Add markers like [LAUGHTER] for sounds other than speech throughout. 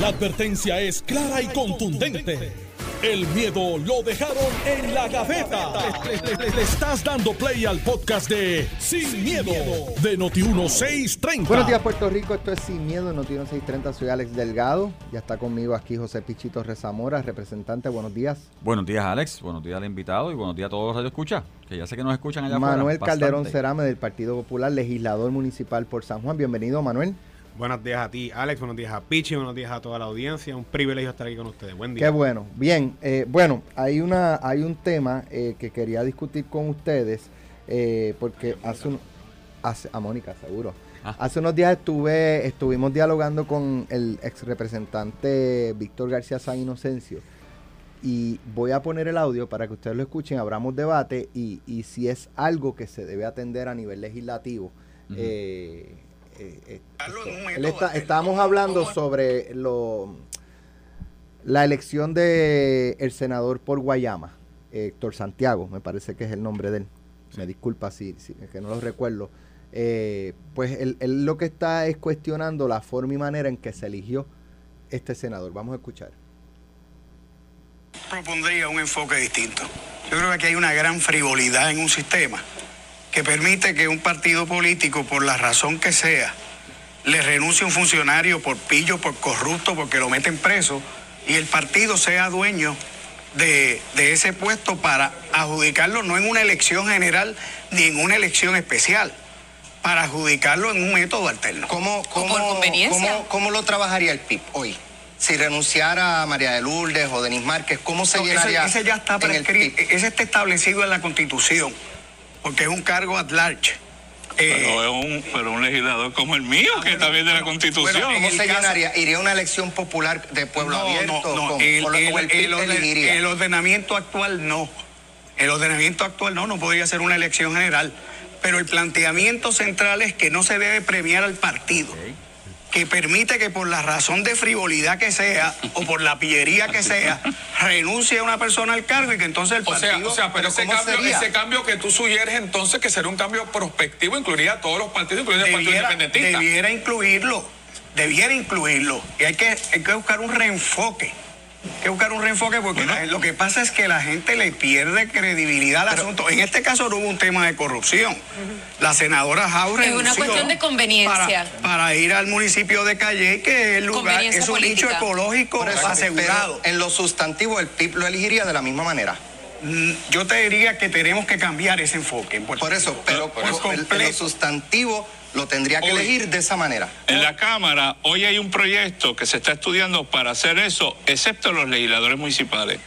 La advertencia es clara y contundente. El miedo lo dejaron en la gaveta. Le, le estás dando play al podcast de Sin, miedo, de Noti1630. Buenos días, Puerto Rico. Esto es Sin Miedo de Noti1630. Soy Alex Delgado. Ya está conmigo aquí José Pichito Rezamora, representante. Buenos días. Buenos días, Alex. Buenos días al invitado y buenos días a todos los radio escucha, que ya sé que nos escuchan allá Manuel afuera, Calderón bastante. Cerame del Partido Popular, legislador municipal por San Juan. Bienvenido, Manuel. Buenos días a ti, Alex. Buenos días a Pichi. Buenos días a toda la audiencia. Un privilegio estar aquí con ustedes. Buen día. Qué bueno. Bien, eh, bueno, hay una, hay un tema eh, que quería discutir con ustedes eh, porque hace un, hace, a Mónica, seguro. Ah. Hace unos días estuve, estuvimos dialogando con el ex representante Víctor García San Inocencio y voy a poner el audio para que ustedes lo escuchen, abramos debate y, y si es algo que se debe atender a nivel legislativo. Eh, eh, Él está- estábamos hablando sobre lo la elección de el senador por Guayama, Héctor Santiago, me parece que es el nombre de él. Me disculpa si, que no lo recuerdo. Eh, pues él, él lo que está es cuestionando la forma y manera en que se eligió este senador. Vamos a escuchar. propondría un enfoque distinto. Yo creo que aquí hay una gran frivolidad en un sistema que permite que un partido político, por la razón que sea, le renuncie a un funcionario por pillo, por corrupto, porque lo meten preso, y el partido sea dueño de, de ese puesto para adjudicarlo no en una elección general ni en una elección especial, para adjudicarlo en un método alterno. ¿Cómo, cómo, por conveniencia. cómo- cómo lo trabajaría el PIB hoy? Si renunciara a María de Lourdes o Denis Márquez, ¿cómo se No, ese, llenaría ese ya está en el prescrito, ese está establecido en la Constitución, porque es un cargo at large. Eh, Pero es un, pero un legislador como el mío, que está bien de la Constitución. bueno, ¿Cómo se llenaría? ¿Iría a una elección popular de pueblo no, abierto? no, no, ¿Cómo? el, ordenamiento actual no. El ordenamiento actual no, no podría ser una elección general. Pero el planteamiento central es que no se debe premiar al partido. Que permite que por la razón de frivolidad que sea o por la pillería que sea, renuncie a una persona al cargo y que entonces el O sea, partido. o sea, pero, ¿Pero ese cambio, sería? ese cambio que tú sugieres entonces que será un cambio prospectivo, incluiría a todos los partidos, incluyendo el Partido debiera, Independentista. debiera incluirlo, debiera incluirlo. Y hay que, hay que buscar un reenfoque. Hay que buscar un reenfoque porque la- lo que pasa es que la gente le pierde credibilidad al asunto. En este caso no hubo un tema de corrupción. La senadora Jaure Es una cuestión de conveniencia. Para, para ir al municipio de Calle, que es el lugar, es un nicho ecológico Por eso, asegurado. pero en lo sustantivo, el PIB lo elegiría de la misma manera. Mm, Yo te diría que tenemos que cambiar ese enfoque. en Por eso, pero Por completo. lo sustantivo lo tendría que Hoy. elegir de esa manera. En la Cámara hoy hay un proyecto que se está estudiando para hacer eso, excepto los legisladores municipales.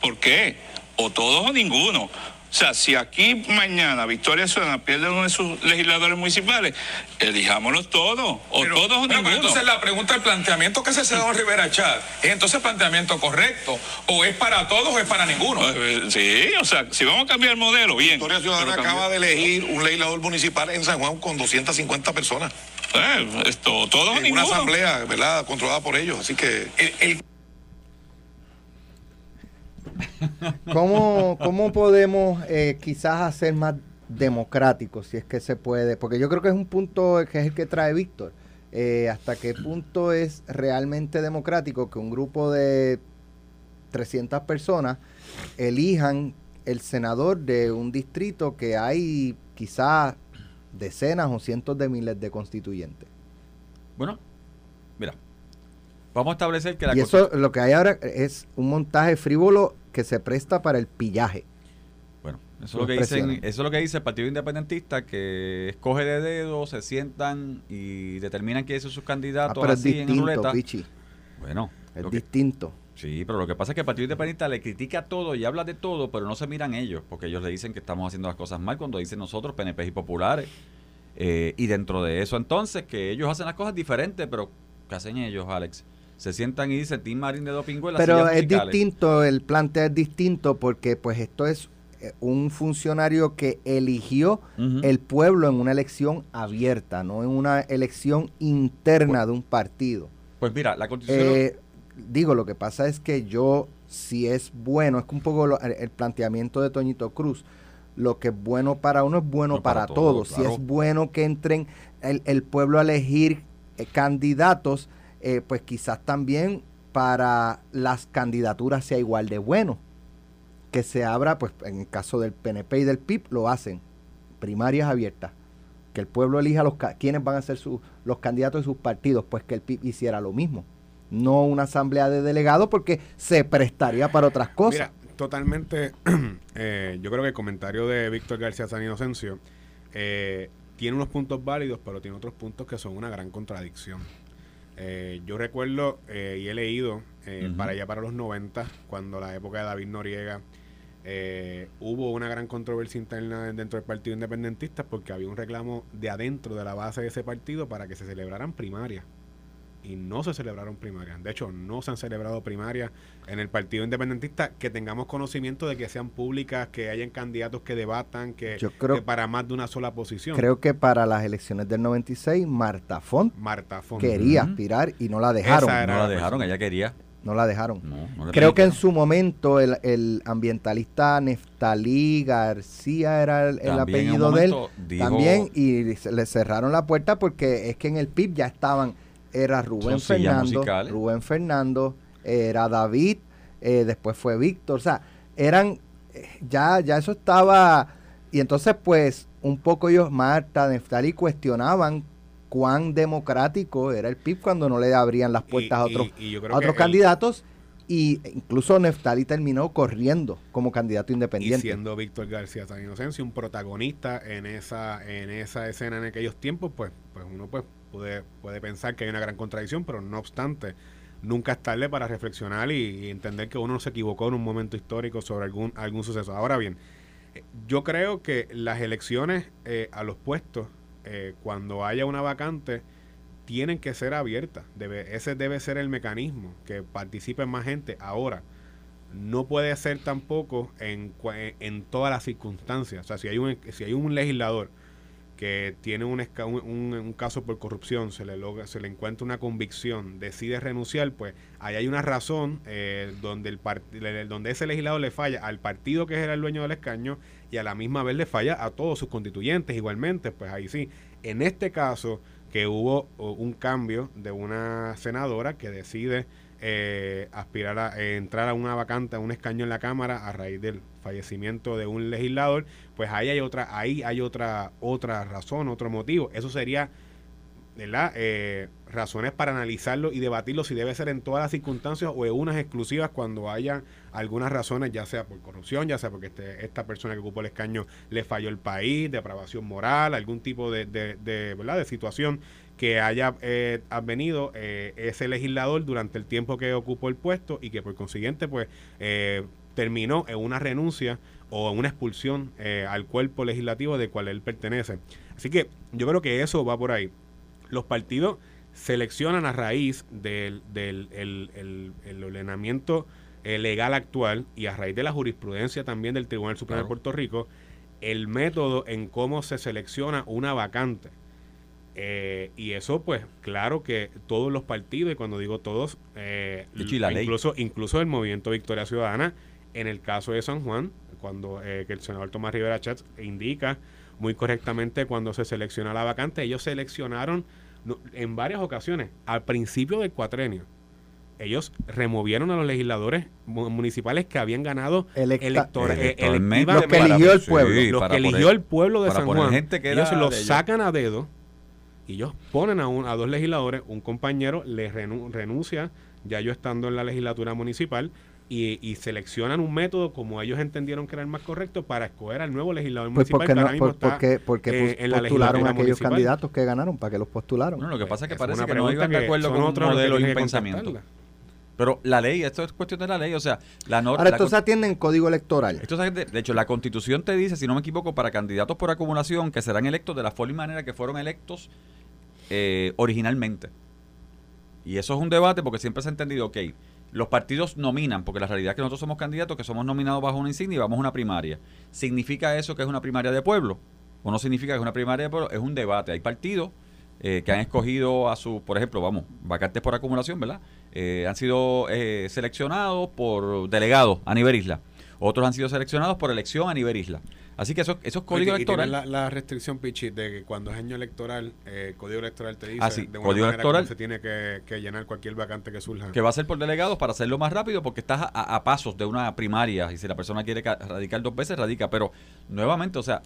¿Por qué? O todos o ninguno. O sea, si aquí mañana Victoria Ciudadana pierde uno de sus legisladores municipales, elijámoslos todos, o Pero- todos o pero, ninguno. entonces la pregunta, el planteamiento que hace el senador Rivera Chat, ¿es entonces el planteamiento correcto? ¿O es para todos o es para ninguno? Eh, Sí, o sea, si vamos a cambiar el modelo, bien. Victoria Ciudadana acaba de elegir un legislador municipal en San Juan con 250 personas. Eh, esto, todos o En ninguno. una asamblea, ¿verdad? Controlada por ellos. Así que El- el ¿Cómo, cómo podemos eh, quizás hacer más democráticos, si es que se puede? Porque yo creo que es un punto que es el que trae Víctor. Eh, ¿Hasta qué punto es realmente democrático que un grupo de 300 personas elijan el senador de un distrito que hay quizás decenas o cientos de miles de constituyentes? Bueno, vamos a establecer que la Y eso lo que hay ahora es un montaje frívolo que se presta para el pillaje. Bueno, eso es, lo que dicen, eso es lo que dice el Partido Independentista, que escoge de dedo, se sientan y determinan quiénes son sus Ah, candidatos pero es así en distinto, ruleta. Pichi. Bueno, Es que- distinto. sí, pero lo que pasa es que el Partido Independentista le critica todo y habla de todo, pero no se miran ellos, porque ellos le dicen que estamos haciendo las cosas mal cuando dicen nosotros, PNP y populares. Eh, y dentro de eso entonces, que ellos hacen las cosas diferentes, pero ¿qué hacen ellos, Alex? Se sientan y dicen Tim Marín de Dopingüe Pero es musicales. distinto, el planteo es distinto porque pues esto es eh, un funcionario que eligió el pueblo en una elección abierta, no en una elección interna de un partido. Pues mira, la constitución... Eh, digo, lo que pasa es que yo, si es bueno, es que un poco lo- el, el planteamiento de Toñito Cruz, lo que es bueno para uno es bueno No, para para, todos, todos. Si es bueno que entren el, el pueblo a elegir eh, candidatos eh, pues quizás también para las candidaturas sea igual de bueno. Que se abra, pues en el caso del PNP y del PIB, lo hacen. Primarias abiertas. Que el pueblo elija los quiénes van a ser sus, los candidatos de sus partidos. Pues que el PIB hiciera lo mismo. No una asamblea de delegados porque se prestaría para otras cosas. Mira, totalmente. [CLEARS THROAT] eh, yo creo que el comentario de Víctor García San Inocencio eh, tiene unos puntos válidos, pero tiene otros puntos que son una gran contradicción. Eh, yo recuerdo eh, y he leído eh, para allá para los 90, cuando la época de David Noriega, eh, hubo una gran controversia interna dentro del Partido Independentista porque había un reclamo de adentro de la base de ese partido para que se celebraran primarias. Y no se celebraron primarias. De hecho, no se han celebrado primarias en el Partido Independentista que tengamos conocimiento de que sean públicas, que hayan candidatos que debatan, que, Yo creo- que para más de una sola posición. Creo que para las elecciones del 96, Marta Font Marta Font. quería aspirar y no la dejaron. No la la dejaron, persona. ella quería. No la dejaron. No, no le Creo que en su momento el, el ambientalista Neftalí García era el, apellido de él. dijo- También, y se- le cerraron la puerta porque es que en el PIB ya estaban, era Rubén Son Fernando. Rubén Fernando, era David, eh, después fue Víctor, o sea, eran, eh, ya, ya eso estaba, y entonces pues un poco ellos, Marta, Neftalí, cuestionaban cuán democrático era el PIB cuando no le abrían las puertas a Y- y- otros, y a otros candidatos y incluso Neftali terminó corriendo como candidato y independiente. siendo Víctor García San Inocencio un protagonista en esa en esa escena en aquellos tiempos pues pues uno pues puede puede pensar que hay una gran contradicción pero no obstante nunca es tarde para reflexionar y, entender que uno se equivocó en un momento histórico sobre algún algún suceso ahora bien eh, yo creo que las elecciones eh, a los puestos eh, cuando haya una vacante tienen que ser abiertas. Debe, ese debe ser el mecanismo, que participe más gente. Ahora, no puede ser tampoco en, en todas las circunstancias. O sea, si hay un, si hay un legislador que tiene un, un, caso por corrupción, se le logra, se le encuentra una convicción, decide renunciar, pues ahí hay una razón eh, donde el donde ese legislador le falla al partido que era el dueño del escaño y a la misma vez le falla a todos sus constituyentes igualmente, pues ahí sí. En este caso, que hubo un cambio de una senadora que decide eh, aspirar a eh, entrar a una vacante, a un escaño en la Cámara a raíz del fallecimiento de un legislador, pues ahí hay otra, ahí hay otra, otra razón, otro motivo. Eso sería, ¿verdad? Eh, razones para analizarlo y debatirlo si debe ser en todas las circunstancias o en unas exclusivas cuando haya algunas razones, ya sea por corrupción, ya sea porque este, esta persona que ocupó el escaño le falló el país, depravación moral, algún tipo de, de, de, ¿verdad? de situación que haya eh, advenido eh, ese legislador durante el tiempo que ocupó el puesto y que por consiguiente pues eh, terminó en una renuncia o en una expulsión eh, al cuerpo legislativo del cual él pertenece. Así que yo creo que eso va por ahí. Los partidos seleccionan a raíz del, del el, el- el ordenamiento eh, legal actual y a raíz de la jurisprudencia también del Tribunal Supremo Claro. de Puerto Rico el método en cómo se selecciona una vacante. Eh, y eso, pues, claro que todos los partidos, y cuando digo todos, eh, incluso, incluso el movimiento Victoria Ciudadana, en el caso de San Juan, cuando eh, que el senador Tomás Rivera Chats indica muy correctamente cuando se selecciona la vacante, ellos seleccionaron no, en varias ocasiones, al principio del cuatrenio, ellos removieron a los legisladores mu- municipales que habían ganado Electa- electora- eh, Electoralmente Los que electivamente. eligió el Sí, pueblo. los que eligió poner- el pueblo de San Juan, gente que ellos los de ellos. sacan a dedo ellos ponen a, un, a dos legisladores, un compañero le renu- renuncia, ya yo estando en la legislatura municipal, y, y seleccionan un método como ellos entendieron que era el más correcto para escoger al nuevo legislador Pues municipal porque que no, ahora mismo por, está, porque, porque eh, en la postularon legislatura a aquellos municipal. candidatos que ganaron, para que los postularon. No, lo que pasa es que parece una que no iban de acuerdo con otros los que modelo y tienen un que pensamiento. contestarla. Pero la ley, esto es cuestión de la ley, o sea, la norma... Ahora, esto se atiende en código electoral. Esto se- de, de hecho, la constitución te dice, si no me equivoco, para candidatos por acumulación que serán electos de la forma y manera que fueron electos eh, originalmente. Y eso es un debate porque siempre se ha entendido, ok, los partidos nominan, porque la realidad es que nosotros somos candidatos que somos nominados bajo una insignia y vamos a una primaria. ¿Significa eso que es una primaria de pueblo? ¿O no significa que es una primaria de pueblo? Es un debate. Hay partidos eh, que han escogido a su, por ejemplo, vamos, vacantes por acumulación, ¿verdad? Eh, han sido eh, seleccionados por delegados a nivel isla. Otros han sido seleccionados por elección a nivel isla. Así que esos, esos códigos electorales... la, la restricción, Pichi, de que cuando es año electoral, eh, el código electoral te dice Ah, sí, de una código electoral. se tiene que, que llenar cualquier vacante que surja. que va a ser por delegados para hacerlo más rápido porque estás a, a pasos de una primaria y si la persona quiere ca- radicar dos veces, radica. Pero nuevamente, o sea,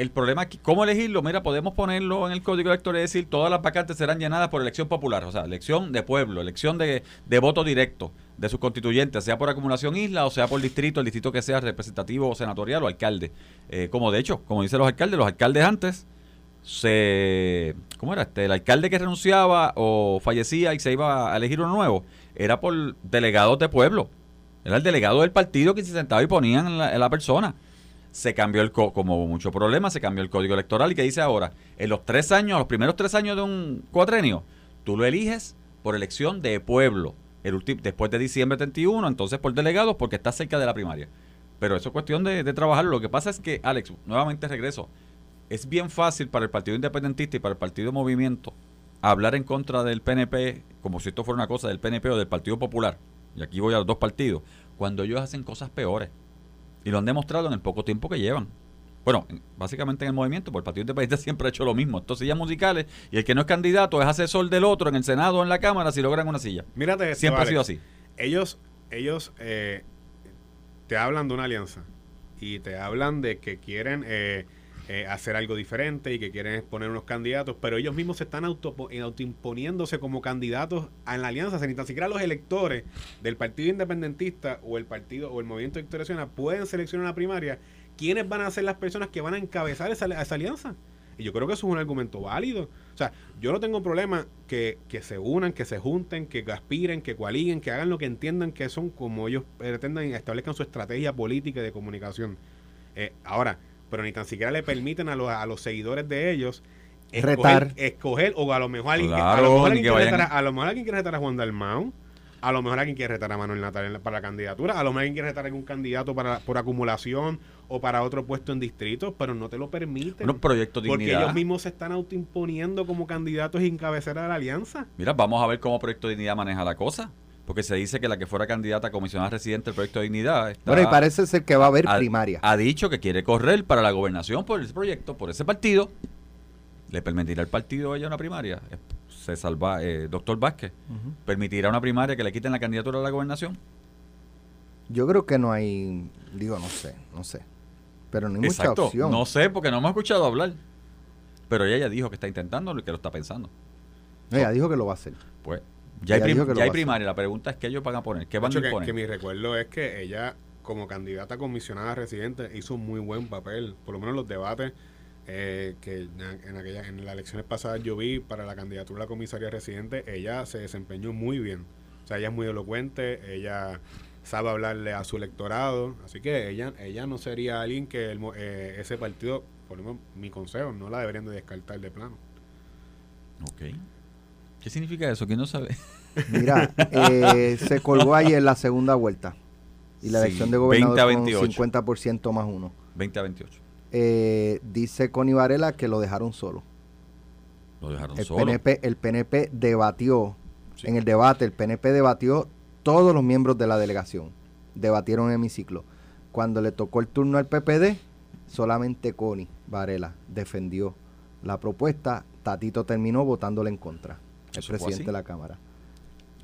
el problema aquí, ¿cómo elegirlo? Mira, podemos ponerlo en el código electoral y decir todas las vacantes serán llenadas por elección popular, o sea, elección de pueblo, elección de, de voto directo de sus constituyentes, sea por acumulación isla o sea por distrito, el distrito que sea representativo o senatorial o alcalde. Eh, como de hecho, como dicen los alcaldes, los alcaldes antes se ¿cómo era? Este, el alcalde que renunciaba o fallecía y se iba a elegir uno nuevo, era por delegados de pueblo. Era el delegado del partido que se sentaba y ponían la, la persona. Se cambió el, co- como hubo mucho problema, se cambió el código electoral y que dice ahora, en los tres años, los primeros tres años de un cuatrenio, tú lo eliges por elección de pueblo. El después de diciembre 31, entonces por delegados porque está cerca de la primaria. Pero eso es cuestión de, de trabajarlo. Lo que pasa es que, Alex, nuevamente regreso, es bien fácil para el Partido Independentista y para el Partido Movimiento hablar en contra del PNP como si esto fuera una cosa del PNP o del Partido Popular. Y aquí voy a los dos partidos. Cuando ellos hacen cosas peores. Y lo han demostrado en el poco tiempo que llevan. Bueno, en- básicamente en el movimiento, porque el Partido Independiente [LAUGHS] siempre ha hecho lo mismo. Estos sillas musicales y el que no es candidato es asesor del otro en el Senado o en la Cámara si logran una silla. Mírate esto, Siempre ha sido así. Ellos, ellos eh, te hablan de una alianza y te hablan de que quieren eh, eh, hacer algo diferente y que quieren exponer unos candidatos, pero ellos mismos se están auto, autoimponiéndose como candidatos en la alianza. O ni tan siquiera los electores del Partido Independentista o el partido o el Movimiento Victoria Ciudadana pueden seleccionar en la primaria quiénes van a ser las personas que van a encabezar esa, esa alianza. Y yo creo que eso es un argumento válido. O sea, yo no tengo problema que, que se unan, que se junten, que aspiren, que coaliguen, que hagan lo que entiendan que son como ellos pretendan y establezcan su estrategia política de comunicación. Eh, ahora, pero ni tan siquiera le permiten a los, a los seguidores de ellos Retar. escoger o a lo mejor alguien, que- a Claro, lo mejor alguien que quiere vayan- retar a, a lo mejor alguien quiere retar a Juan Dalmau, a lo mejor alguien quiere retar a Manuel Natal para la candidatura, a lo mejor alguien quiere retar a algún candidato para, por acumulación o para otro puesto en distritos, pero no te lo permiten. Bueno, Proyecto Porque Dignidad. ellos mismos se están autoimponiendo como candidatos y cabecera de la alianza. Mira, vamos a ver cómo Proyecto Dignidad maneja la cosa. Porque se dice que la que fuera candidata a comisionada residente del Proyecto Dignidad está- Bueno, y parece ser que va a haber ha, primaria. ha dicho que quiere correr para la gobernación por ese proyecto, por ese partido. ¿Le permitirá el partido a ella una primaria? Se salva, eh, doctor Vázquez. Ujú. ¿Permitirá una primaria que le quiten la candidatura a la gobernación? Yo creo que no hay, digo, no sé, no sé. Pero no hay mucha opción. No sé, porque no hemos escuchado hablar. Pero ella ya dijo que está intentándolo y que lo está pensando. Ella dijo que lo va a hacer. Pues ya hay, prim- ya primaria. La pregunta es qué ellos van a poner. ¿Qué van a hecho, que, mi recuerdo es que ella, como candidata a comisionada residente, hizo un muy buen papel. Por lo menos los debates eh, que en, aquella, en las elecciones pasadas yo vi para la candidatura a la comisaría residente, ella se desempeñó muy bien. O sea, ella es muy elocuente, ella sabe hablarle a su electorado. Así que ella ella no sería alguien que el mo- eh, ese partido, por lo menos mi consejo, no la deberían de descartar de plano. Ok. ¿Qué significa eso? ¿Quién no sabe? [LAUGHS] Mira, eh, se colgó ayer la segunda vuelta. Y la Sí, elección de gobernador 20 a con 28. 50% más uno. 20 a 28. Eh, dice Connie Varela que lo dejaron solo. Lo dejaron El solo. PNP, el PNP debatió, Sí. en el debate, el PNP debatió todos los miembros de la delegación. Debatieron en hemiciclo. Cuando le tocó el turno al PPD, solamente Connie Varela defendió la propuesta. Tatito terminó votándole en contra. El presidente de la Cámara.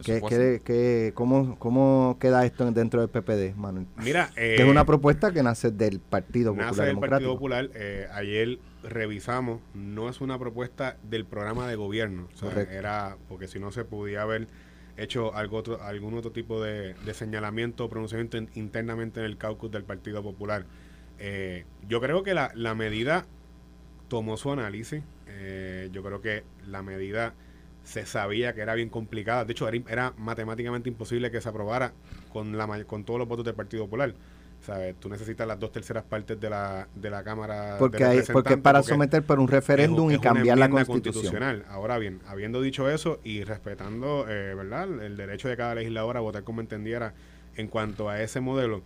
¿Qué, qué- cómo, ¿Cómo queda esto dentro del PPD, Manuel? Mira, es eh, una propuesta que nace del Partido Nace Popular del Partido. Popular. eh, ayer revisamos, no es una propuesta del programa de gobierno. O sea, Correcto. era porque si no se podía haber hecho algo otro, algún otro tipo de, de señalamiento o pronunciamiento in- internamente en el caucus del Partido Popular. Eh, yo creo que la, la medida tomó su análisis. yo creo que la medida se sabía que era bien complicada. De hecho, era, era matemáticamente imposible que se aprobara con, la, con todos los votos del Partido Popular. ¿Sabes? Tú necesitas las dos terceras partes de la, de la Cámara Porque, de hay, porque para porque someter por un referéndum es y cambiar la constitución. constitucional. Ahora bien, habiendo dicho eso y respetando eh, ¿verdad? el derecho de cada legislador a votar como entendiera en cuanto a ese modelo,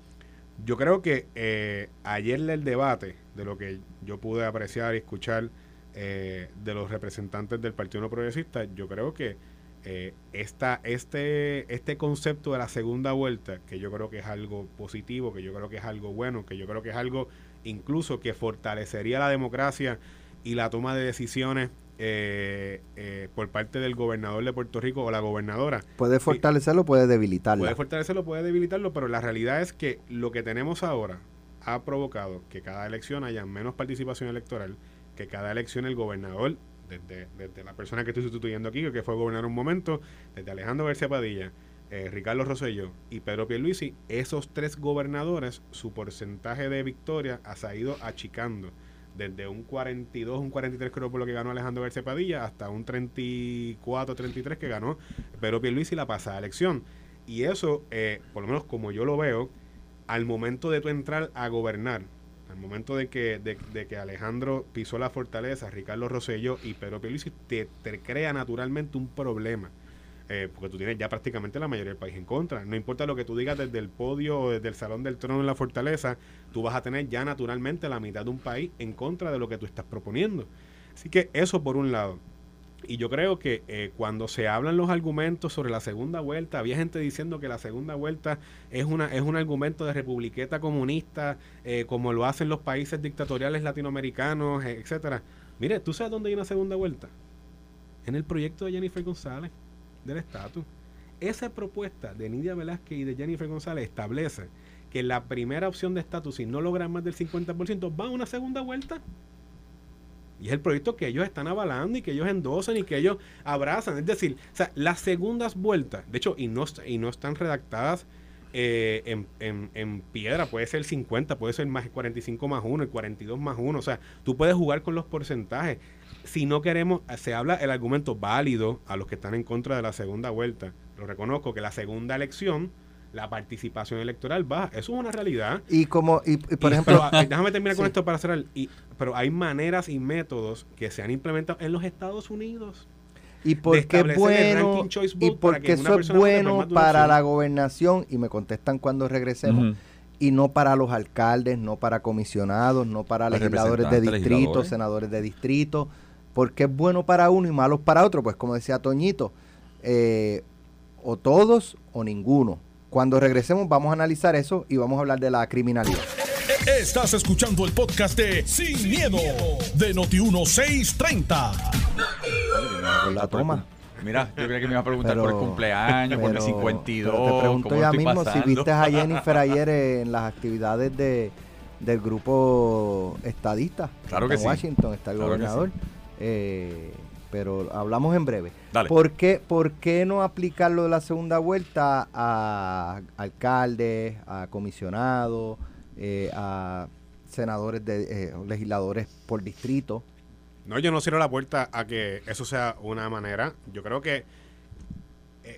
yo creo que eh, ayer el debate, de lo que yo pude apreciar y escuchar eh, de los representantes del Partido No Progresista, yo creo que eh, esta, este, este concepto de la segunda vuelta, que yo creo que es algo positivo, que yo creo que es algo bueno, que yo creo que es algo incluso que fortalecería la democracia y la toma de decisiones eh, eh, por parte del gobernador de Puerto Rico o la gobernadora. Puede fortalecerlo, puede debilitarlo. Puede fortalecerlo, puede debilitarlo, pero la realidad es que lo que tenemos ahora ha provocado que cada elección haya menos participación electoral, que cada elección el gobernador, desde, desde la persona que estoy sustituyendo aquí, que fue gobernador un momento, desde Alejandro García Padilla, eh, Ricardo Rosselló y Pedro Pierluisi, esos tres gobernadores, su porcentaje de victoria ha ido achicando desde un 42, un 43 creo por lo que ganó Alejandro García Padilla, hasta un 34, 33 que ganó Pedro Pierluisi la pasada elección. Y eso, eh, por lo menos como yo lo veo, al momento de tu entrar a gobernar, al momento de que, de, que Alejandro pisó la fortaleza, Ricardo Rosselló y Pedro Pierluisi, te, te crea naturalmente un problema eh, porque tú tienes ya prácticamente la mayoría del país en contra. No importa lo que tú digas desde el podio o desde el salón del trono en la fortaleza, tú vas a tener ya naturalmente la mitad de un país en contra de lo que tú estás proponiendo. Así que eso por un lado. Y yo creo que eh, cuando se hablan los argumentos sobre la segunda vuelta, había gente diciendo que la segunda vuelta es una es un argumento de republiqueta comunista, eh, como lo hacen los países dictatoriales latinoamericanos, etcétera. Mire, ¿tú sabes dónde hay una segunda vuelta? En el proyecto de Jennifer González del estatus. Esa propuesta de Nidia Velázquez y de Jennifer González establece que la primera opción de estatus, si no logran más del 50%, va a una segunda vuelta. Y es el proyecto que ellos están avalando y que ellos endosan y que ellos abrazan. Es decir, o sea, las segundas vueltas, de hecho, y no, y no están redactadas eh, en, en, en, piedra, puede ser el 50, puede ser más el 45 más 1, el 42 más 1. O sea, tú puedes jugar con los porcentajes si no queremos, se habla el argumento válido a los que están en contra de la segunda vuelta. Lo reconozco que la segunda elección, la participación electoral baja. Eso es una realidad. Y como, y, por ejemplo. Ah, déjame terminar con esto para cerrar. Y, pero hay maneras y métodos que se han implementado en los Estados Unidos. Y porque es bueno, y porque eso es bueno para la gobernación, y me contestan cuando regresemos y no para los alcaldes, no para comisionados, no para legisladores de distrito, senadores de distrito, porque es bueno para uno y malo para otro. Pues como decía Toñito, eh, o todos o ninguno. Cuando regresemos vamos a analizar eso y vamos a hablar de la criminalidad. Estás escuchando el podcast de Sin, miedo, de Noti1630. La toma. Mira, yo creía que me iba a preguntar por el cumpleaños, por el 52. Pero te pregunto ya mismo si viste a Jennifer [LAUGHS] ayer en las actividades de, del grupo estadista. Claro que en sí. Washington está el gobernador. Eh, pero hablamos en breve. Dale. ¿Por qué, ¿Por qué no aplicarlo de la segunda vuelta a alcaldes, a comisionados, eh, a senadores, de, eh, legisladores por distrito? No, yo no cierro la puerta a que eso sea una manera. Yo creo que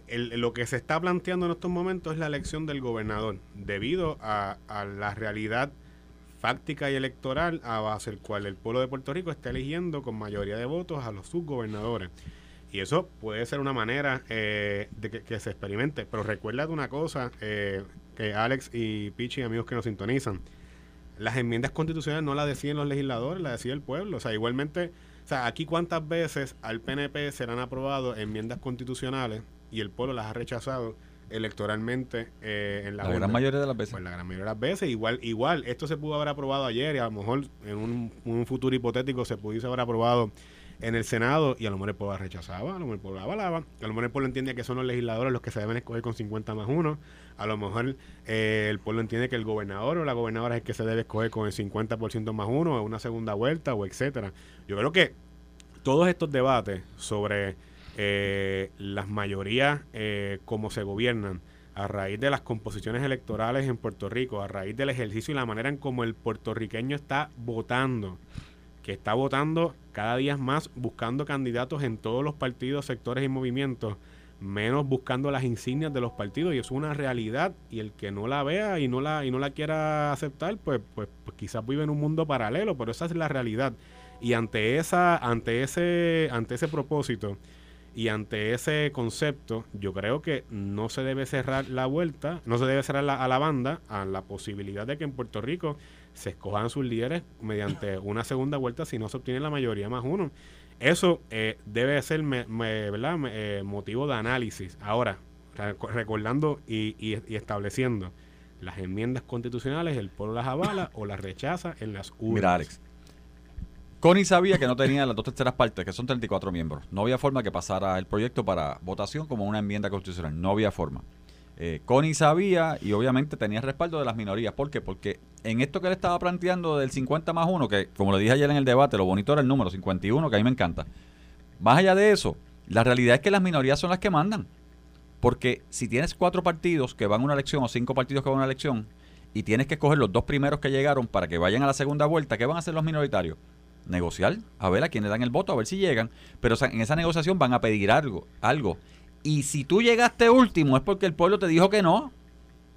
lo que se está planteando en estos momentos es la elección del gobernador, debido a, a la realidad fáctica y electoral a base del cual el pueblo de Puerto Rico está eligiendo con mayoría de votos a los subgobernadores. Y eso puede ser una manera eh, de que, se experimente. Pero recuerda una cosa, eh, que Alex y Pichi, amigos que nos sintonizan, las enmiendas constitucionales no las deciden los legisladores, las decide el pueblo. O sea, igualmente, o sea, aquí cuántas veces al PNP se le han aprobado enmiendas constitucionales y el pueblo las ha rechazado electoralmente eh, en la, la gran mayoría de las veces. Pues la gran mayoría de las veces. Igual, igual, esto se pudo haber aprobado ayer y a lo mejor en un, futuro hipotético se pudiese haber aprobado en el Senado y a lo mejor el pueblo rechazaba, a lo mejor el pueblo avalaba, a lo mejor el pueblo entiende que son los legisladores los que se deben escoger con 50 más 1, a lo mejor eh, el pueblo entiende que el gobernador o la gobernadora es el que se debe escoger con el 50% más 1 o una segunda vuelta o etcétera. Yo creo que todos estos debates sobre eh, las mayorías, eh, como se gobiernan, a raíz de las composiciones electorales en Puerto Rico, a raíz del ejercicio y la manera en como el puertorriqueño está votando, que está votando cada día más buscando candidatos en todos los partidos, sectores y movimientos, menos buscando las insignias de los partidos y es una realidad y el que no la vea y no la y no la quiera aceptar pues, pues pues, quizás vive en un mundo paralelo pero esa es la realidad. Y ante esa ante ese ante ese propósito y ante ese concepto, yo creo que no se debe cerrar la vuelta, no se debe cerrar a la banda a la posibilidad de que en Puerto Rico se escojan sus líderes mediante [LAUGHS] una segunda vuelta si no se obtiene la mayoría más uno. Eso eh, debe ser ¿verdad? Eh, motivo de análisis. Ahora, recordando y, y, estableciendo, las enmiendas constitucionales, el pueblo las avala o las rechaza en las urnas. Mira, Alex. Connie sabía que no tenía las dos terceras partes, que son 34 miembros. No había forma que pasara el proyecto para votación como una enmienda constitucional. No había forma. Eh, Connie sabía y obviamente tenía respaldo de las minorías. ¿Por qué? Porque en esto que le estaba planteando del 50 más 1, que como le dije ayer en el debate, lo bonito era el número 51, que a mí me encanta. Más allá de eso, la realidad es que las minorías son las que mandan. Porque si tienes cuatro partidos que van a una elección o cinco partidos que van a una elección y tienes que escoger los dos primeros que llegaron para que vayan a la segunda vuelta, ¿qué van a hacer los minoritarios? Negociar, a ver a quién le dan el voto, a ver si llegan. Pero en esa negociación van a pedir algo, algo. Y si tú llegaste último es porque el pueblo te dijo que no.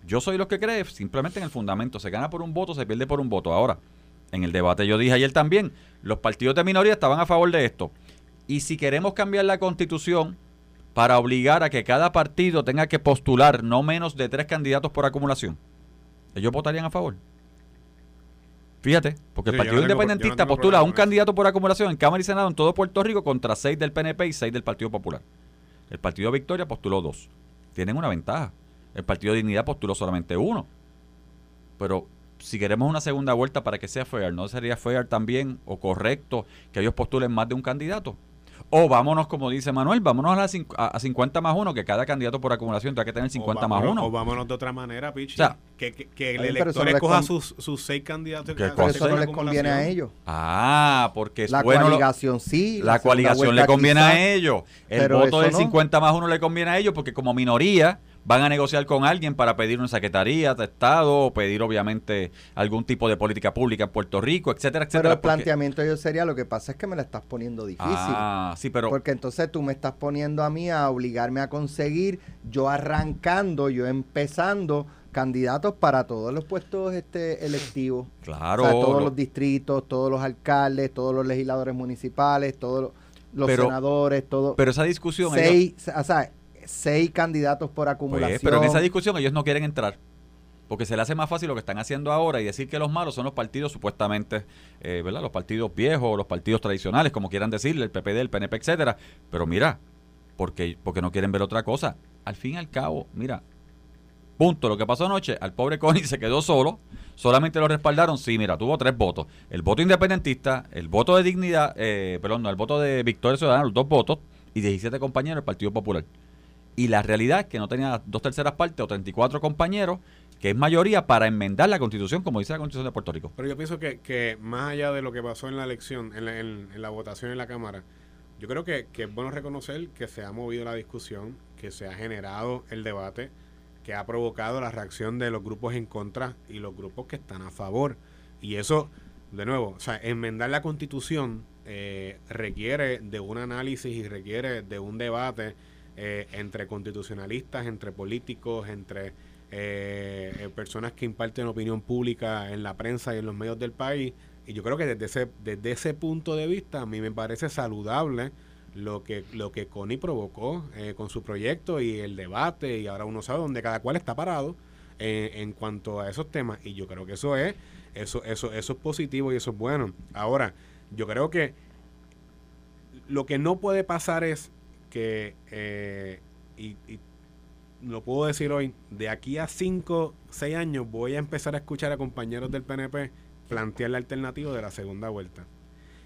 Yo soy los que cree simplemente en el fundamento. Se gana por un voto, se pierde por un voto. Ahora, en el debate yo dije ayer también, los partidos de minoría estaban a favor de esto. Y si queremos cambiar la constitución para obligar a que cada partido tenga que postular no menos de tres candidatos por acumulación, ellos votarían a favor. Fíjate, porque el Partido no Independentista no postula problema un candidato por acumulación en Cámara y Senado en todo Puerto Rico contra seis del PNP y seis del Partido Popular. El Partido Victoria postuló dos. Tienen una ventaja. El Partido Dignidad postuló solamente uno. Pero si queremos una segunda vuelta para que sea fair, ¿no sería fair también o correcto que ellos postulen más de un candidato? O vámonos, como dice Manuel, vámonos a, la a, a 50 más uno, que cada candidato por acumulación tenga que tener 50 o más vámonos- uno. O vámonos de otra manera, Pichi. O sea, que, que, que el elector escoja sus, sus seis candidatos. ¿Qué que-? Pero eso no les conviene a ellos. Ah, porque es La bueno. coaligación sí. La segunda coaligación le conviene quizá, a ellos. El voto del no. 50 más uno le conviene a ellos porque como minoría van a negociar con alguien para pedir una secretaría de Estado o pedir obviamente algún tipo de política pública en Puerto Rico, etcétera, Pero etcétera. el porque- planteamiento de ellos sería, lo que pasa es que me la estás poniendo difícil. Ah, sí, pero Porque entonces tú me estás poniendo a mí a obligarme a conseguir, yo arrancando, yo empezando candidatos para todos los puestos este electivos. claro. O sea, todos lo- los distritos, todos los alcaldes, todos los legisladores municipales, todos los, los Pero- senadores, todos. pero esa discusión seis, o sea, seis candidatos por Pues, acumulación. pero en esa discusión ellos no quieren entrar. Porque se le hace más fácil lo que están haciendo ahora y decir que los malos son los partidos supuestamente, eh, ¿verdad? Los partidos viejos, los partidos tradicionales, como quieran decirle, el PPD, el PNP, etcétera. Pero mira, porque, porque no quieren ver otra cosa. Al fin y al cabo, mira, punto. Lo que pasó anoche, al pobre Connie se quedó solo. Solamente lo respaldaron. Sí, mira, tuvo tres votos. El voto independentista, el voto de dignidad, eh, perdón, no, el voto de Victoria Ciudadana, los dos votos, y 17 compañeros del Partido Popular. Y la realidad es que no tenía dos terceras partes o 34 compañeros, que es mayoría para enmendar la constitución, como dice la constitución de Puerto Rico. Pero yo pienso que, que más allá de lo que pasó en la elección, en la, en- la votación en la Cámara, yo creo que, que es bueno reconocer que se ha movido la discusión, que se ha generado el debate, que ha provocado la reacción de los grupos en contra y los grupos que están a favor. Y eso, de nuevo, o sea, enmendar la constitución eh, requiere de un análisis y requiere de un debate eh, entre constitucionalistas, entre políticos, entre eh, eh, personas que imparten opinión pública en la prensa y en los medios del país. Y yo creo que desde ese, desde ese punto de vista a mí me parece saludable lo que, lo que Connie provocó eh, con su proyecto y el debate y ahora uno sabe dónde cada cual está parado eh, en cuanto a esos temas y yo creo que eso es eso eso eso es positivo y eso es bueno ahora yo creo que lo que no puede pasar es que eh, y, y lo puedo decir hoy de aquí a 5 6 años voy a empezar a escuchar a compañeros del PNP plantear la alternativa de la segunda vuelta.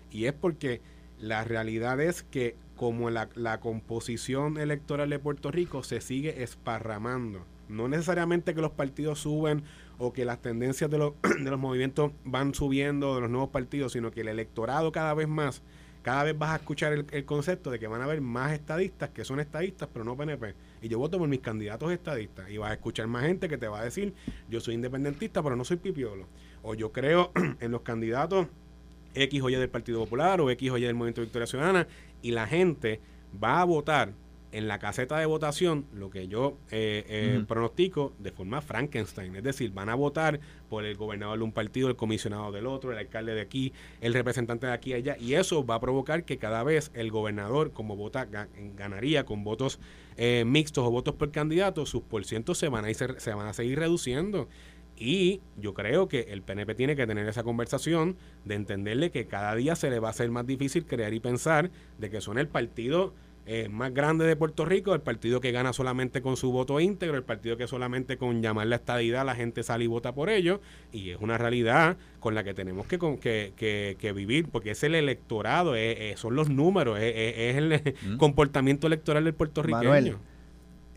Y es porque la realidad es que como la, la composición electoral de Puerto Rico se sigue esparramando, no necesariamente que los partidos suben o que las tendencias de los, [CLEARS THROAT] de los movimientos van subiendo de los nuevos partidos, sino que el electorado cada vez más, cada vez vas a escuchar el, concepto de que van a haber más estadistas que son estadistas pero no PNP. Y yo voto por mis candidatos estadistas y vas a escuchar más gente que te va a decir yo soy independentista pero no soy pipiolo. O yo creo [CLEARS THROAT] en los candidatos X o del Partido Popular o X o del Movimiento Victoria Ciudadana y la gente va a votar en la caseta de votación lo que yo eh, eh, pronostico de forma Frankenstein. Es decir, van a votar por el gobernador de un partido, el comisionado del otro, el alcalde de aquí, el representante de aquí y allá. Y eso va a provocar que cada vez el gobernador, como vota, ga- ganaría con votos eh, mixtos o votos por candidato, sus porcientos se van, a ir, se van a seguir reduciendo. Y yo creo que el PNP tiene que tener esa conversación de entenderle que cada día se le va a hacer más difícil creer y pensar de que son el partido eh, más grande de Puerto Rico, el partido que gana solamente con su voto íntegro, el partido que solamente con llamar la estadidad la gente sale y vota por ellos, y es una realidad con la que tenemos que, con- que, que- que vivir, porque es el electorado, es- es- son los números, es, es- el Mm. comportamiento electoral del puertorriqueño. Manuel,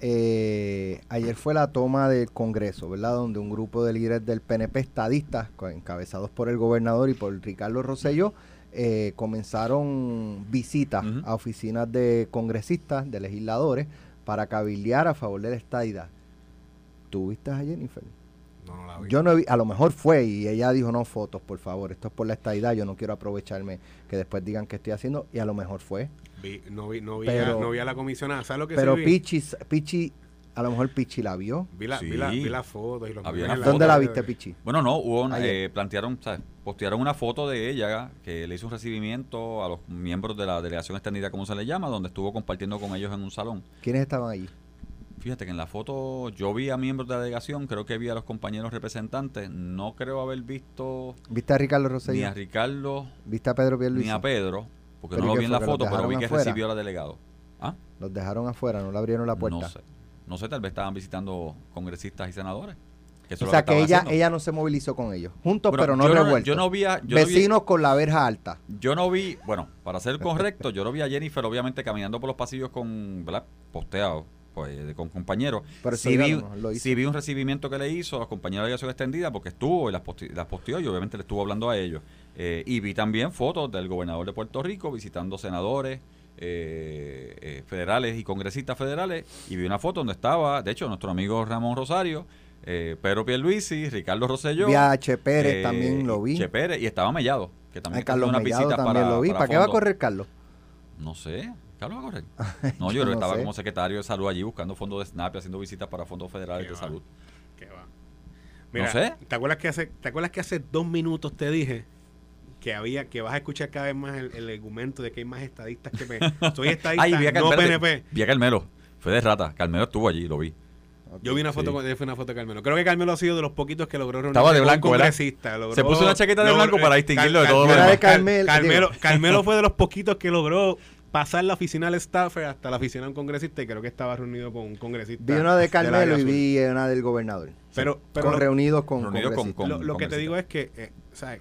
eh, ayer fue la toma del Congreso, ¿verdad? Donde un grupo de líderes del PNP estadistas, encabezados por el gobernador y por Ricardo Rosselló, eh, comenzaron visitas a oficinas de congresistas, de legisladores, para cabildear a favor de la estadidad. ¿Tú viste a Jennifer? No, no la vi. Yo no vi, a lo mejor fue y ella dijo, no, fotos, por favor, esto es por la estadidad, yo no quiero aprovecharme que después digan que estoy haciendo, y a lo mejor fue. Vi- no vi, no vi, Pero- a, no vi a la comisionada. ¿Sabes lo que Pero? Pichi, Pichi, a lo mejor Pichi la vio. Vi la, Sí. vi la, vi la foto y los Había una ¿Dónde foto. la viste, Pichi? Bueno, no, hubo una- eh, plantearon, ¿sabes? postearon una foto de ella que le hizo un recibimiento a los miembros de la delegación extendida, como se le llama, donde estuvo compartiendo con ellos en un salón. ¿Quiénes estaban allí? Fíjate que en la foto yo vi a miembros de la delegación, creo que vi a los compañeros representantes, no creo haber visto ¿Viste a Ricardo ni a Rosselló? Ricardo ¿Viste a Pedro Pierluisi? ni a Pedro, porque Pero no ¿y lo vi en la foto, pero vi que afuera? recibió a la delegado. ¿Ah? Los dejaron afuera, no le abrieron la puerta. No sé. No sé, tal vez estaban visitando congresistas y senadores. Que O sea que ella, haciendo. ella no se movilizó con ellos. Juntos, pero no yo revueltos. yo no vi a- yo no vi- Vecinos con la verja alta. Yo no vi, bueno, para ser correcto, yo no vi a Jennifer obviamente caminando por los pasillos con, ¿verdad? Posteado, pues, con compañeros. Pero sí, vi, sí vi un recibimiento que le hizo a los compañeros de delegación extendida porque estuvo y las, poste- las posteó y obviamente le estuvo hablando a ellos. Eh, y vi también fotos del gobernador de Puerto Rico visitando senadores eh, eh, federales y congresistas federales y vi una foto donde estaba, de hecho, nuestro amigo Ramón Rosario, eh, Pedro Pierluisi, Ricardo Rosselló. Vi a Che Pérez, eh, también lo vi. Che Pérez, y estaba Mellado, que también Carlos unas Mellado visitas también lo vi. ¿Para, qué va a correr Carlos? No sé. ¿Carlos va a correr? [LAUGHS] No, yo yo creo que no estaba sé. como secretario de salud allí buscando fondos de SNAP y haciendo visitas para fondos federales de va. salud. ¿Qué va? No sé. ¿te acuerdas, que hace, ¿Te acuerdas que hace dos minutos te dije que había que vas a escuchar cada vez más el, el argumento de que hay más estadistas que me, [LAUGHS] soy estadista, Ay, vi a, Car- no PNP? vi a Carmelo. Fue de rata. Carmelo estuvo allí, lo vi. Yo vi una foto Sí. con, fue una foto de Carmelo. Creo que Carmelo ha sido de los poquitos que logró reunirse Estaba de blanco, un ¿verdad? congresista. Logró- Se puso una chaqueta de logró- blanco para eh, distinguirlo de todo lo Era demás. de Carmel- Carmelo, Carmelo fue de los poquitos que logró pasar la oficina del staffer hasta la oficina de un congresista y creo que estaba reunido con un congresista. Vi una de Carmelo y vi una del gobernador. Pero, pero con lo- reunidos con reunidos con- congresistas. lo, lo que te digo es que eh, o sea,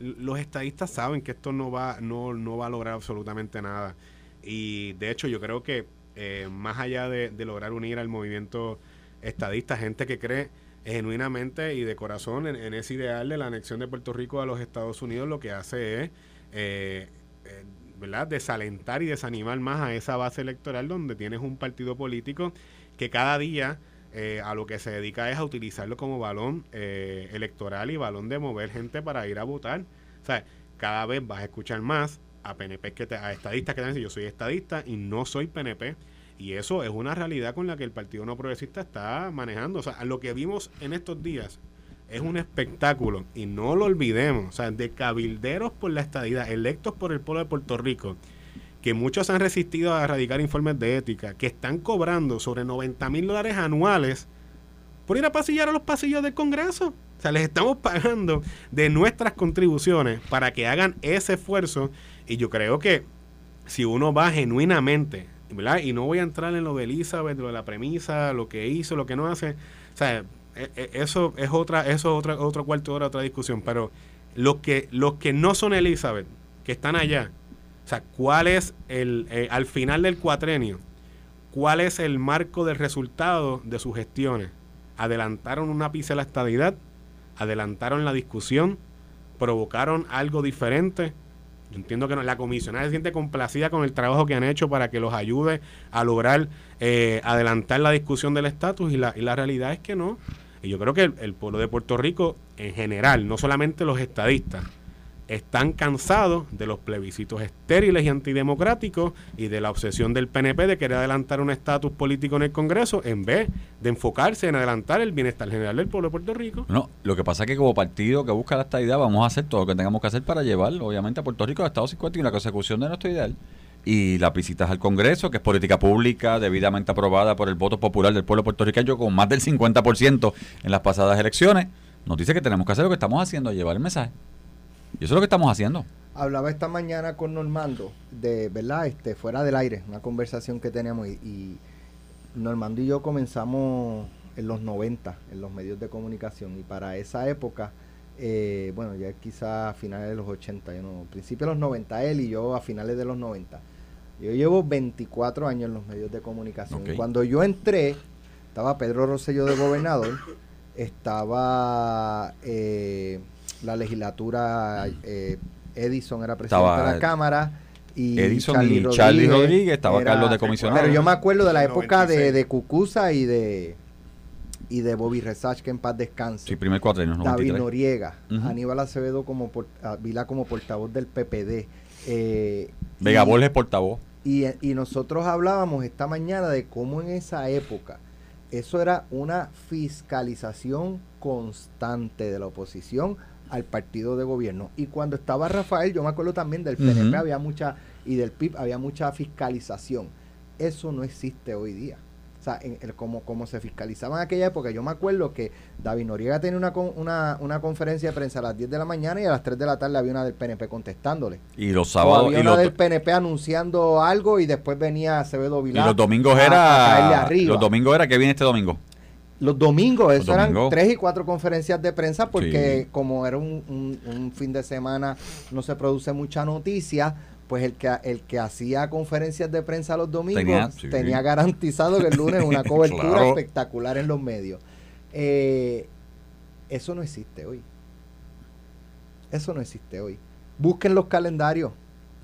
los estadistas saben que esto no va no, no va a lograr absolutamente nada y de hecho yo creo que eh, más allá de, de lograr unir al movimiento estadista gente que cree genuinamente y de corazón en, en ese ideal de la anexión de Puerto Rico a los Estados Unidos lo que hace es eh, eh, ¿verdad? desalentar y desanimar más a esa base electoral donde tienes un partido político que cada día eh, a lo que se dedica es a utilizarlo como balón eh, electoral y balón de mover gente para ir a votar. O sea, cada vez vas a escuchar más a PNP que te, a estadistas que te dicen yo soy estadista y no soy PNP. Y eso es una realidad con la que el Partido No Progresista está manejando. O sea, lo que vimos en estos días es un espectáculo y no lo olvidemos. O sea, de cabilderos por la estadidad, electos por el pueblo de Puerto Rico, que muchos han resistido a erradicar informes de ética, que están cobrando sobre 90 mil dólares anuales por ir a pasillar a los pasillos del Congreso. O sea, les estamos pagando de nuestras contribuciones para que hagan ese esfuerzo. Y yo creo que si uno va genuinamente, ¿verdad? Y no voy a entrar en lo de Elizabeth, lo de la premisa, lo que hizo, lo que no hace. O sea, e- e- eso es otra, eso es otra, otro cuarto de hora, otra discusión. Pero los que, los que no son Elizabeth, que están allá, sea, ¿cuál es el, eh, al final del cuatrenio, cuál es el marco del resultado de sus gestiones? Adelantaron una pizca la estadidad, adelantaron la discusión, provocaron algo diferente. Yo entiendo que no- la comisionada se siente complacida con el trabajo que han hecho para que los ayude a lograr eh, adelantar la discusión del estatus y la, y la realidad es que no. Y yo creo que el pueblo de Puerto Rico en general, no solamente los estadistas, están cansados de los plebiscitos estériles y antidemocráticos y de la obsesión del PNP de querer adelantar un estatus político en el Congreso en vez de enfocarse en adelantar el bienestar general del pueblo de Puerto Rico. No, lo que pasa es que como partido que busca la estadidad vamos a hacer todo lo que tengamos que hacer para llevar, obviamente, a Puerto Rico al Estado 50 y la consecución de nuestro ideal. Y las visitas al Congreso, que es política pública debidamente aprobada por el voto popular del pueblo puertorriqueño con más del 50% en las pasadas elecciones, nos dice que tenemos que hacer lo que estamos haciendo, llevar el mensaje. Y eso es lo que estamos haciendo. Hablaba esta mañana con Normando, de verdad, este, fuera del aire, una conversación que teníamos y, y Normando y yo comenzamos en los 90 en los medios de comunicación y para esa época, eh, bueno, ya quizá a finales de los 80, yo no, principios de los 90 él y yo a finales de los 90. Yo llevo 24 años en los medios de comunicación. Ok. Cuando yo entré, estaba Pedro Rosselló de gobernador, estaba eh, la legislatura, eh, Edison era presidente Estaba de la Cámara. Y Edison y Charlie Rodríguez, estaba Carlos de comisionado. Pero yo me acuerdo de la época de, 96. de Cucuza y de y de Bobby Resach, que en paz descanse. Sí, primer David 93. Noriega. Aníbal Acevedo como por, Vila como portavoz del PPD. eh, Vega y- Borges portavoz. y, y nosotros hablábamos esta mañana de cómo en esa época eso era una fiscalización constante de la oposición al partido de gobierno. Y cuando estaba Rafael, yo me acuerdo también del PNP, había mucha, y del PIB había mucha fiscalización. Eso no existe hoy día. O sea, en el- como, como se fiscalizaba en aquella época, yo me acuerdo que David Noriega tenía una, una, una conferencia de prensa a las 10 de la mañana y a las 3 de la tarde había una del PNP contestándole. Y los O sábados había y una los, del PNP anunciando algo y después venía Acevedo y Vilá. los domingos a- era los domingos era que viene este domingo. Los domingos, eso eran domingos. tres y cuatro conferencias de prensa porque Sí. como era un, un- un fin de semana no se produce mucha noticia, pues el que el que hacía conferencias de prensa los domingos Tenía- tenía, sí. garantizado que el lunes una [LAUGHS] cobertura Claro. espectacular en los medios. Eh, eso no existe hoy. Eso no existe hoy. Busquen los calendarios.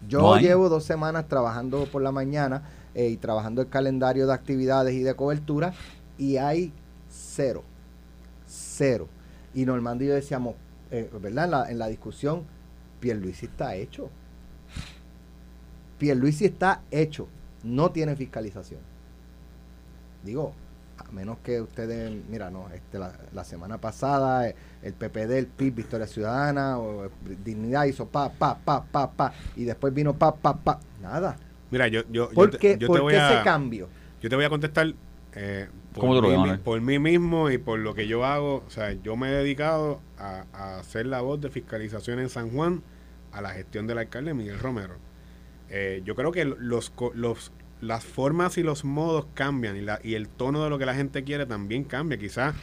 Yo No llevo dos semanas trabajando por la mañana eh, y trabajando el calendario de actividades y de cobertura y hay cero. Cero. Y Normando y yo decíamos, eh, ¿verdad? En la, en la discusión, Pierluisi está hecho. Pierluisi está hecho. No tiene fiscalización. Digo, a menos que ustedes, mira, no, este, la, la semana pasada eh, el PPD, el PIB, Victoria Ciudadana, o eh, Dignidad hizo pa, pa, pa, pa, pa, y después vino pa, pa, pa, nada. Mira, yo, yo, yo ¿Por te- yo te por voy qué a- ese cambio? Yo te voy a contestar eh, por, ¿Cómo lo mí, Manuel? por mí mismo y por lo que yo hago. O sea, yo me he dedicado a, a ser la voz de fiscalización en San Juan a la gestión del alcalde Miguel Romero. Eh, yo creo que los, los las formas y los modos cambian y, la, y el tono de lo que la gente quiere también cambia. Quizás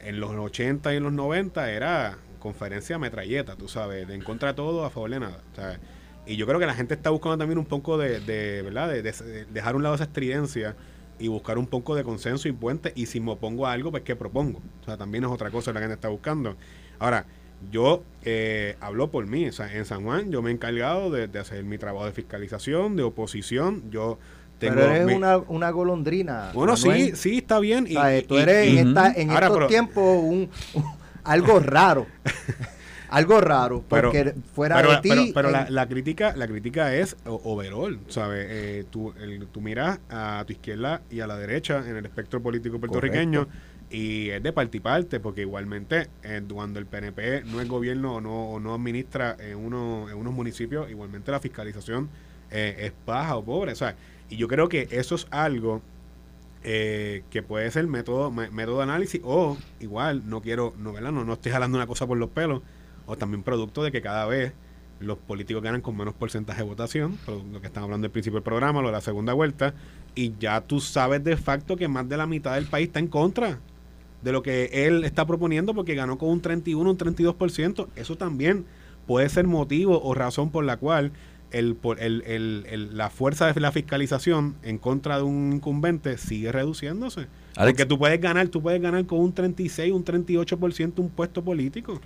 en los 80 y en los 90 era conferencia metralleta, tú sabes, de en contra de todo, a favor de nada. Sea, y yo creo que la gente está buscando también un poco de, de ¿verdad? De, de- de dejar a un lado esa estridencia y buscar un poco de consenso y puente. Y si me opongo a algo, pues ¿qué propongo? O sea, también es otra cosa la que está buscando. Ahora, yo eh, hablo por mí. O sea, en San Juan yo me he encargado de, de hacer mi trabajo de fiscalización, de oposición. Yo tengo... Pero eres mi- una, una golondrina. Bueno, sí, Manuel. sí, está bien. O sea, y- tú eres y- en, esta, en Ahora, estos pero- tiempos un, un- algo raro. [LAUGHS] algo raro. pero, Porque fuera pero- de ti. pero, pero la, la crítica la crítica es overall sabes Eh, tú, el- tú miras a tu izquierda y a la derecha en el espectro político puertorriqueño y es de parte y parte porque igualmente eh, cuando el PNP no es gobierno o no, o no administra en, uno, en unos municipios igualmente la fiscalización eh, es baja o pobre o sea y yo creo que eso es algo eh, que puede ser método método de análisis o igual no quiero no ¿verdad? no, no estoy jalando una cosa por los pelos o también producto de que cada vez los políticos ganan con menos porcentaje de votación, lo que estamos hablando al principio del programa, lo de la segunda vuelta, y ya tú sabes de facto que más de la mitad del país está en contra de lo que él está proponiendo porque ganó con un 31, un 32%. Eso también puede ser motivo o razón por la cual el, por- el- el- el- la fuerza de la fiscalización en contra de un incumbente sigue reduciéndose. Alex. Porque tú puedes ganar, tú puedes ganar con un 36, un 38% un puesto político.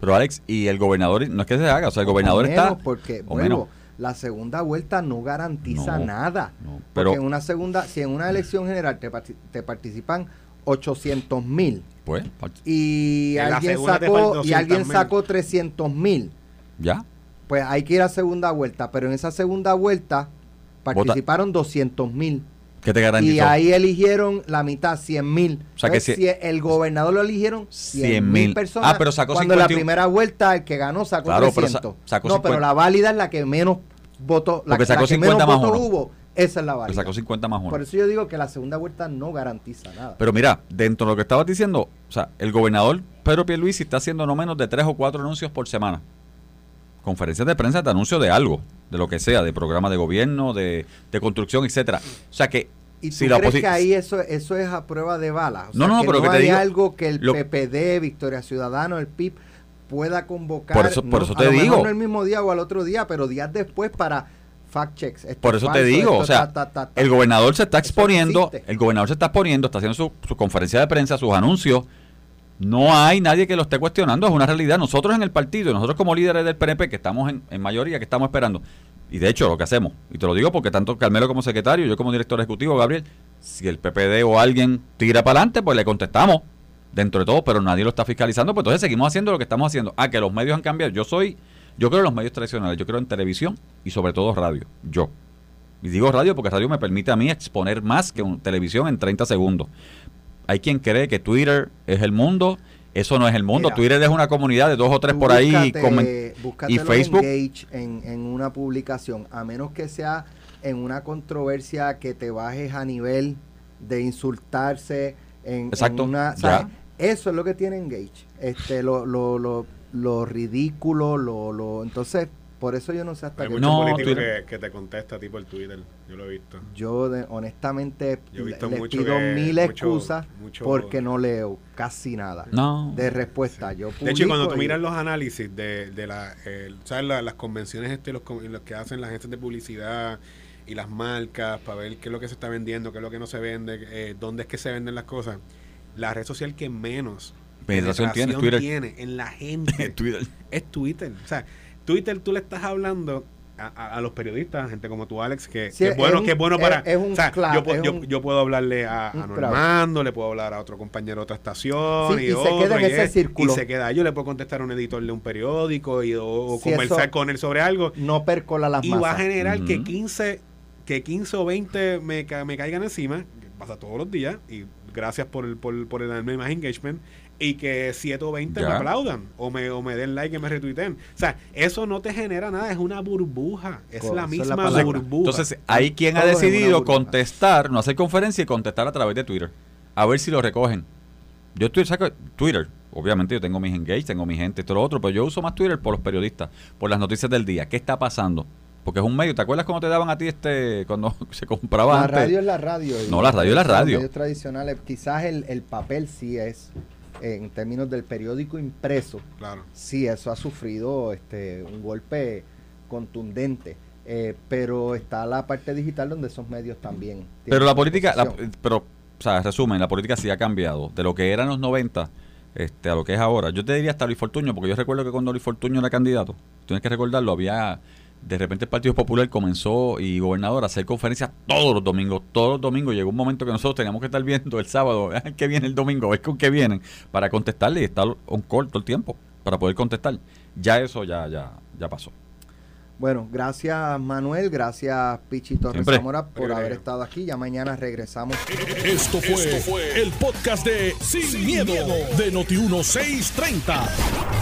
Pero Alex, y el gobernador, no es que se haga, o sea, el gobernador o menos, está... Porque, o vuelvo, menos. la segunda vuelta no garantiza No, nada. no, Porque en una segunda, si en una elección general te, parti- te participan 800 mil Pues, y alguien sacó y alguien 200.000. sacó 300 mil, ya. pues hay que ir a segunda vuelta. Pero en esa segunda vuelta participaron 200 mil. ¿Qué te garantizó? Y ahí eligieron la mitad, 100 mil. O sea que si- el gobernador lo eligieron 100 100,000. mil personas. Ah, pero sacó Cuando en la 51. primera vuelta el que ganó sacó Claro, pero sa- 300. sacó no, 50. pero la válida es la que menos votó. La, Porque que- sacó la que 50 menos más votos hubo. Esa es la válida. sacó 50 más uno. Por eso yo digo que la segunda vuelta no garantiza nada. Pero mira, dentro de lo que estabas diciendo, o sea, el gobernador Pedro Pierluisi está haciendo no menos de tres o cuatro anuncios por semana. Conferencias de prensa de anuncio de algo, de lo que sea, de programa de gobierno, de, de construcción, etcétera. O sea que ¿Y tú si la crees oposi- que ahí eso, eso es a prueba de bala? O No, no, que pero no que te hay digo- algo que el lo- PPD, Victoria Ciudadano, el PIB pueda convocar. Por eso- por no- eso a te lo mejor digo. no el mismo día o al otro día, pero días después para fact checks. Esto Por es eso te digo, esto o sea, ta, ta, ta, ta. el gobernador se está no exponiendo, el gobernador se está exponiendo, está haciendo su, su conferencia de prensa, sus anuncios. No hay nadie que lo esté cuestionando, es una realidad. Nosotros en el partido, nosotros como líderes del PNP, que estamos en, en mayoría, que estamos esperando, y de hecho lo que hacemos, y te lo digo porque tanto Carmelo como secretario, yo como director ejecutivo, Gabriel, si el PPD o alguien tira para adelante, pues le contestamos dentro de todo, pero nadie lo está fiscalizando, pues entonces seguimos haciendo lo que estamos haciendo. Ah, que los medios han cambiado. Yo soy, yo creo en los medios tradicionales, yo creo en televisión y sobre todo radio. Yo. Y digo radio porque radio me permite a mí exponer más que televisión en 30 segundos. Hay quien cree que Twitter es el mundo. Eso no es el mundo. Mira, Twitter es una comunidad de dos o tres por ahí. búscate- y Facebook. engage en, en una publicación, a menos que sea en una controversia que te bajes a nivel de insultarse en, en Exacto, una... ya. ¿sabes? Eso es lo que tiene engage. Este, lo, lo, lo, lo ridículo, lo, lo... Entonces, por eso yo no sé hasta Hay qué muchos No, políticos Twitter. que, que te contesta tipo el Twitter. Yo lo he visto. Yo de- honestamente Yo he visto les mucho pido que- mil excusas mucho- porque no leo casi nada No. de respuesta. Yo De hecho, cuando tú miras los análisis de, de la, eh, ¿sabes? La- las convenciones este, los, los que hacen las agencias de publicidad y las marcas para ver qué es lo que se está vendiendo, qué es lo que no se vende, eh, dónde es que se venden las cosas. La red social que menos Penetración tiene, tiene en la gente [LAUGHS] Twitter. es Twitter. O sea, Twitter tú le estás hablando a, a- a los periodistas, gente como tú, Alex, que, Sí, que es bueno, es que es bueno para... es un o sea, yo, es yo- un- yo puedo hablarle a. Normando, le puedo hablar a otro compañero de otra estación Sí, y, y se otro, queda en y ese es- círculo. Y se queda. Yo le puedo contestar a un editor de un periódico y, o, conversar con él sobre algo. no percola las Y masas. va a generar que Ujú. 15 que 15 o 20 me, me caigan encima, que pasa todos los días, y gracias por el, por, por el más engagement, y que 7 o 20 me aplaudan, o me, o me den like y me retuiteen. O sea, eso no te genera nada, es una burbuja, es la esa es la misma burbuja. Entonces, hay quien ha decidido contestar, no hacer conferencia y contestar a través de Twitter. A ver si lo recogen. Yo estoy saco Twitter. Obviamente yo tengo mis engage, tengo mi gente, esto lo otro, pero yo uso más Twitter por los periodistas, por las noticias del día. ¿Qué está pasando? Porque es un medio. ¿Te acuerdas cuando te daban a ti este, cuando [LAUGHS] se compraba La antes? radio es la radio. No, la radio es la los radio. medios tradicionales, quizás el, el papel sí es, en términos del periódico impreso, claro. sí, eso ha sufrido este un golpe contundente. Eh, pero está la parte digital donde esos medios también. Pero la política, la- pero, o sea, resumen, la política sí ha cambiado. De lo que era en los 90 este, a lo que es ahora. Yo te diría hasta Luis Fortuño, porque yo recuerdo que cuando Luis Fortuño era candidato, tienes que recordarlo, había, de repente el Partido Popular comenzó y gobernador a hacer conferencias todos los domingos, todos los domingos. Llegó un momento que nosotros teníamos que estar viendo el sábado, [LAUGHS] qué viene el domingo, ver con qué vienen, para contestarle y estar on call todo el tiempo, para poder contestar. Ya eso ya, ya, ya pasó. Bueno, gracias Manuel, gracias Pichi Torres Siempre. Zamora por Siempre. haber estado aquí. Ya mañana regresamos. Esto fue, el podcast de Sin, miedo, de Noti1630.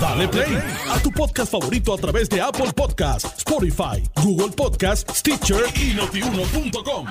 Dale play a tu podcast favorito a través de Apple Podcasts, Spotify, Google Podcasts, Stitcher y notiuno.com.